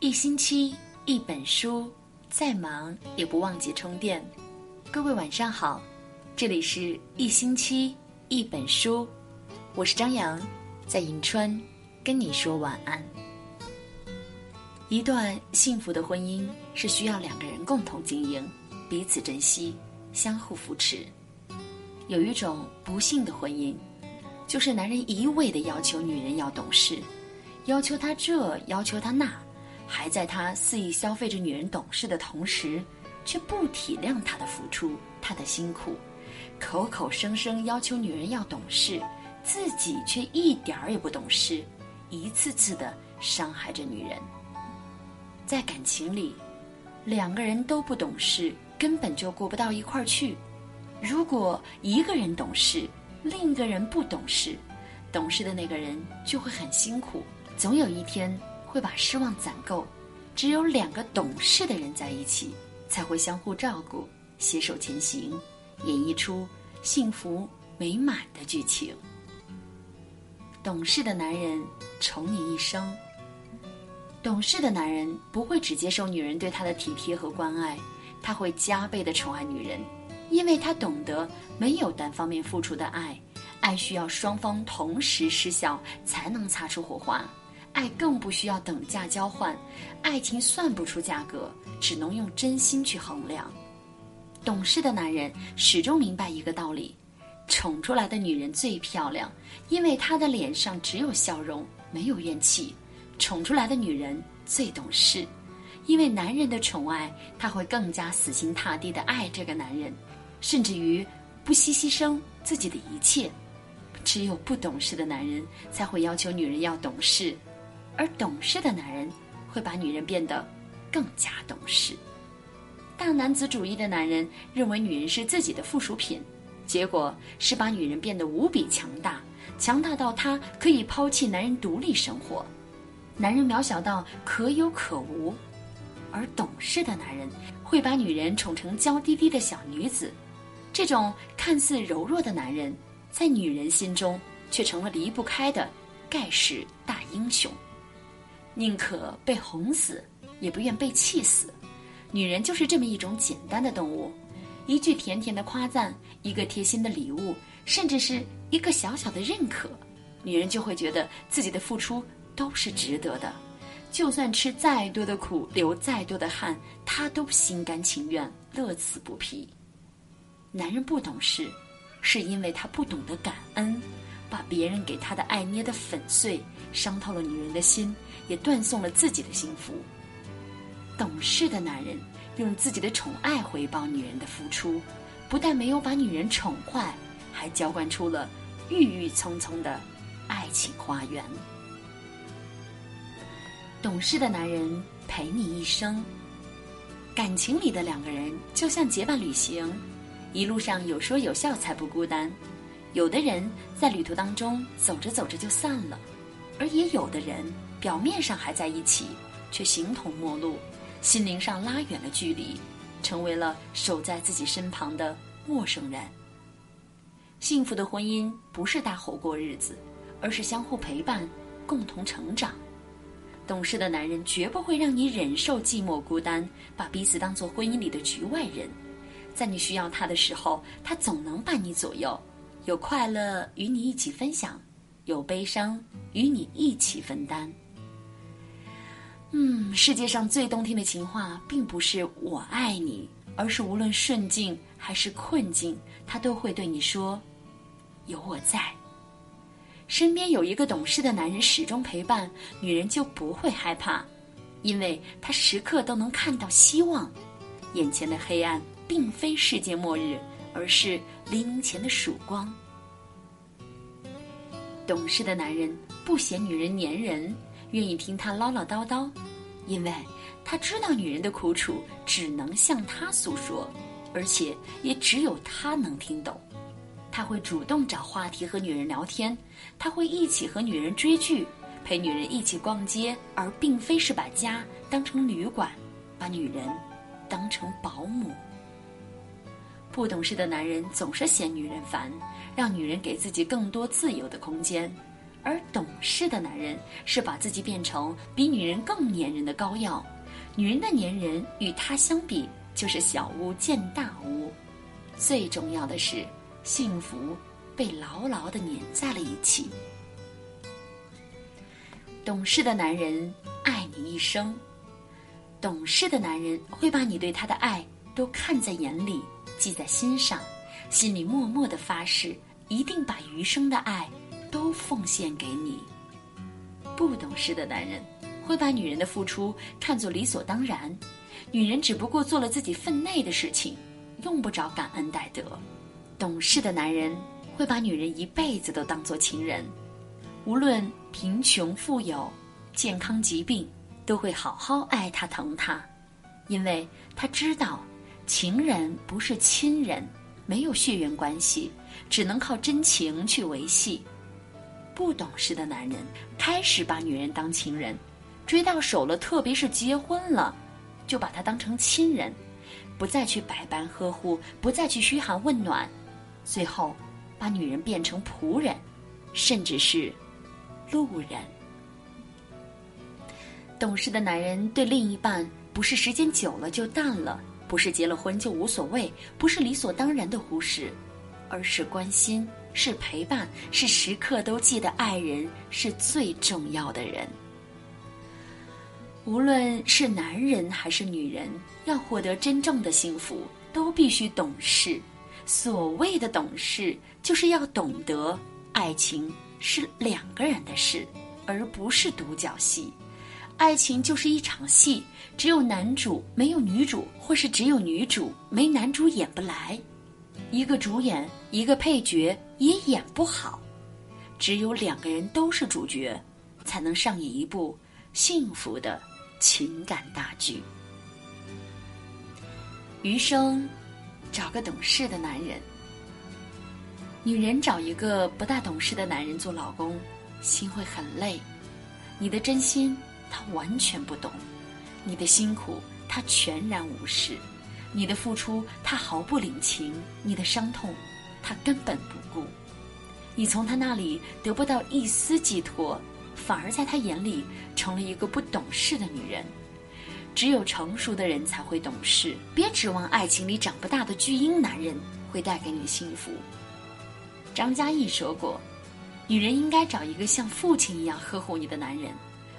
一星期一本书，再忙也不忘记充电。各位晚上好，这里是一星期一本书，我是张扬，在银川跟你说晚安。一段幸福的婚姻是需要两个人共同经营，彼此珍惜，相互扶持。有一种不幸的婚姻，就是男人一味的要求女人要懂事，要求她这，要求她那，还在他肆意消费着女人懂事的同时，却不体谅她的付出，她的辛苦，口口声声要求女人要懂事，自己却一点儿也不懂事，一次次的伤害着女人。在感情里，两个人都不懂事，根本就过不到一块儿去。如果一个人懂事，另一个人不懂事，懂事的那个人就会很辛苦，总有一天会把失望攒够。只有两个懂事的人在一起，才会相互照顾，携手前行，演绎出幸福美满的剧情。懂事的男人宠你一生。懂事的男人不会只接受女人对他的体贴和关爱，他会加倍的宠爱女人。因为他懂得，没有单方面付出的爱，爱需要双方同时失效才能擦出火花，爱更不需要等价交换，爱情算不出价格，只能用真心去衡量。懂事的男人始终明白一个道理：宠出来的女人最漂亮，因为她的脸上只有笑容，没有怨气；宠出来的女人最懂事，因为男人的宠爱，她会更加死心塌地的爱这个男人。甚至于不惜牺牲自己的一切，只有不懂事的男人才会要求女人要懂事，而懂事的男人会把女人变得更加懂事。大男子主义的男人认为女人是自己的附属品，结果是把女人变得无比强大，强大到他可以抛弃男人独立生活，男人渺小到可有可无，而懂事的男人会把女人宠成娇滴滴的小女子。这种看似柔弱的男人，在女人心中却成了离不开的盖世大英雄。宁可被哄死，也不愿被气死。女人就是这么一种简单的动物。一句甜甜的夸赞，一个贴心的礼物，甚至是一个小小的认可，女人就会觉得自己的付出都是值得的。就算吃再多的苦，流再多的汗，她都心甘情愿，乐此不疲。男人不懂事，是因为他不懂得感恩，把别人给他的爱捏得粉碎，伤透了女人的心，也断送了自己的幸福。懂事的男人用自己的宠爱回报女人的付出，不但没有把女人宠坏，还浇灌出了郁郁葱葱的爱情花园。懂事的男人陪你一生，感情里的两个人就像结伴旅行。一路上有说有笑才不孤单，有的人在旅途当中走着走着就散了，而也有的人表面上还在一起，却形同陌路，心灵上拉远了距离，成为了守在自己身旁的陌生人。幸福的婚姻不是大吼过日子，而是相互陪伴，共同成长。懂事的男人绝不会让你忍受寂寞孤单，把彼此当做婚姻里的局外人。在你需要他的时候，他总能伴你左右，有快乐与你一起分享，有悲伤与你一起分担。嗯，世界上最动听的情话，并不是我爱你，而是无论顺境还是困境，他都会对你说：“有我在。”身边有一个懂事的男人始终陪伴，女人就不会害怕，因为他时刻都能看到希望，眼前的黑暗。并非世界末日，而是黎明前的曙光。懂事的男人不嫌女人粘人，愿意听她唠唠叨叨，因为他知道女人的苦楚只能向他诉说，而且也只有他能听懂。他会主动找话题和女人聊天，他会一起和女人追剧，陪女人一起逛街，而并非是把家当成旅馆，把女人当成保姆。不懂事的男人总是嫌女人烦，让女人给自己更多自由的空间，而懂事的男人是把自己变成比女人更粘人的膏药。女人的粘人与他相比，就是小巫见大巫。最重要的是，幸福被牢牢的粘在了一起。懂事的男人爱你一生，懂事的男人会把你对他的爱都看在眼里，记在心上，心里默默的发誓，一定把余生的爱都奉献给你。不懂事的男人会把女人的付出看作理所当然，女人只不过做了自己分内的事情，用不着感恩戴德。懂事的男人会把女人一辈子都当做情人。无论贫穷富有、健康疾病，都会好好爱她、疼她，因为他知道，情人不是亲人，没有血缘关系，只能靠真情去维系。不懂事的男人开始把女人当情人，追到手了，特别是结婚了，就把她当成亲人，不再去百般呵护，不再去嘘寒问暖，最后把女人变成仆人，甚至是。路人，懂事的男人对另一半不是时间久了就淡了，不是结了婚就无所谓，不是理所当然的忽视，而是关心，是陪伴，是时刻都记得爱人是最重要的人。无论是男人还是女人，要获得真正的幸福，都必须懂事。所谓的懂事，就是要懂得爱情。是两个人的事，而不是独角戏。爱情就是一场戏，只有男主没有女主，或是只有女主没男主演不来。一个主演，一个配角也演不好。只有两个人都是主角，才能上演一部幸福的情感大剧。余生，找个懂事的男人。女人找一个不大懂事的男人做老公，心会很累。你的真心他完全不懂，你的辛苦他全然无视，你的付出他毫不领情，你的伤痛他根本不顾。你从他那里得不到一丝寄托，反而在他眼里成了一个不懂事的女人。只有成熟的人才会懂事，别指望爱情里长不大的巨婴男人会带给你幸福。张嘉译说过：“女人应该找一个像父亲一样呵护你的男人，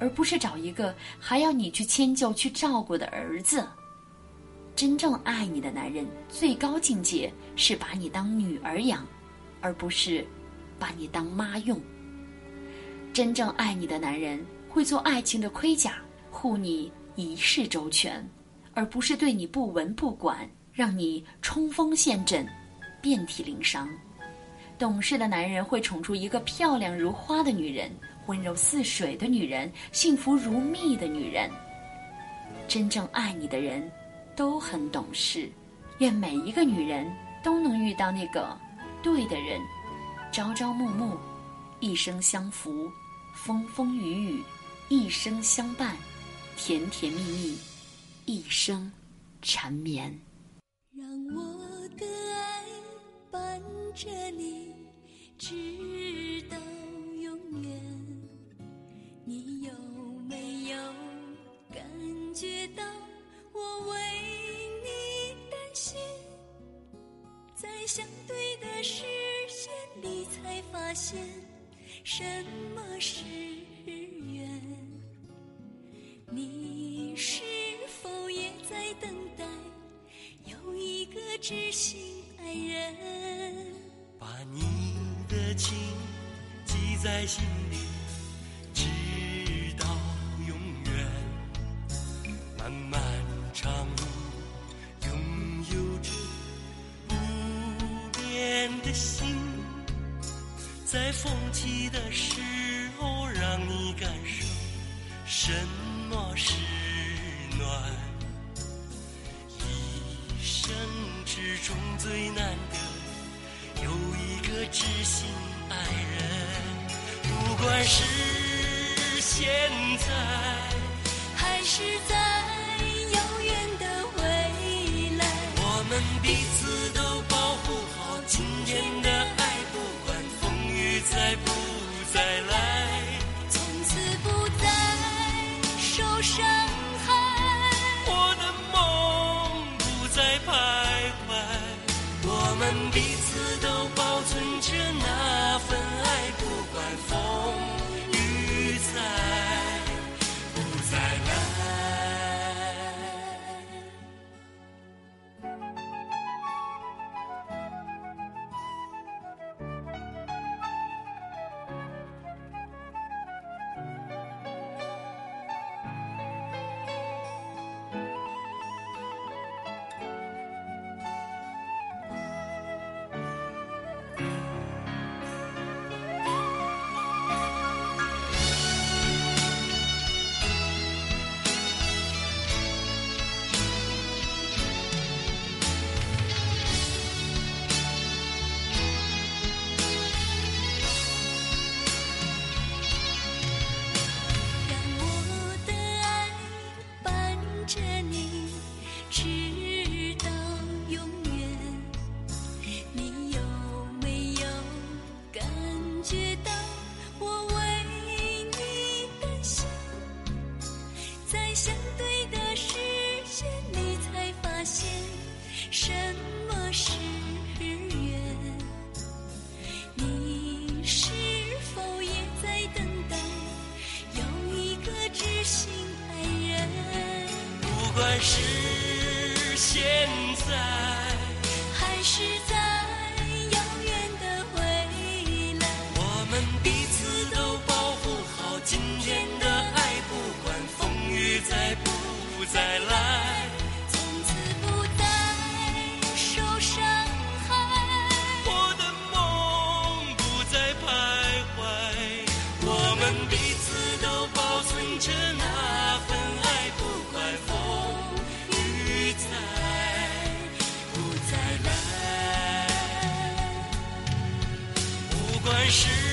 而不是找一个还要你去迁就、去照顾的儿子。真正爱你的男人，最高境界是把你当女儿养，而不是把你当妈用。真正爱你的男人，会做爱情的盔甲，护你一世周全，而不是对你不闻不管，让你冲锋陷阵，遍体鳞伤。”懂事的男人会宠出一个漂亮如花的女人，温柔似水的女人，幸福如蜜的女人。真正爱你的人，都很懂事。愿每一个女人都能遇到那个对的人，朝朝暮暮，一生相扶，风风雨雨，一生相伴，甜甜蜜蜜，一生缠绵。让我的爱伴着你。直在相对的视线里，才发现什么是缘。你是否也在等待有一个知心爱人？把你。的情记在心里，中最难得有一个知心爱人不管是现在还是在遥远的未来我们彼此都保护好今天的爱不管风雨再不再来。从此不再受伤。着那份爱不管风是现在还是在遥远的未来？我们彼此都保护好今天的爱不管风雨再不再来。不管是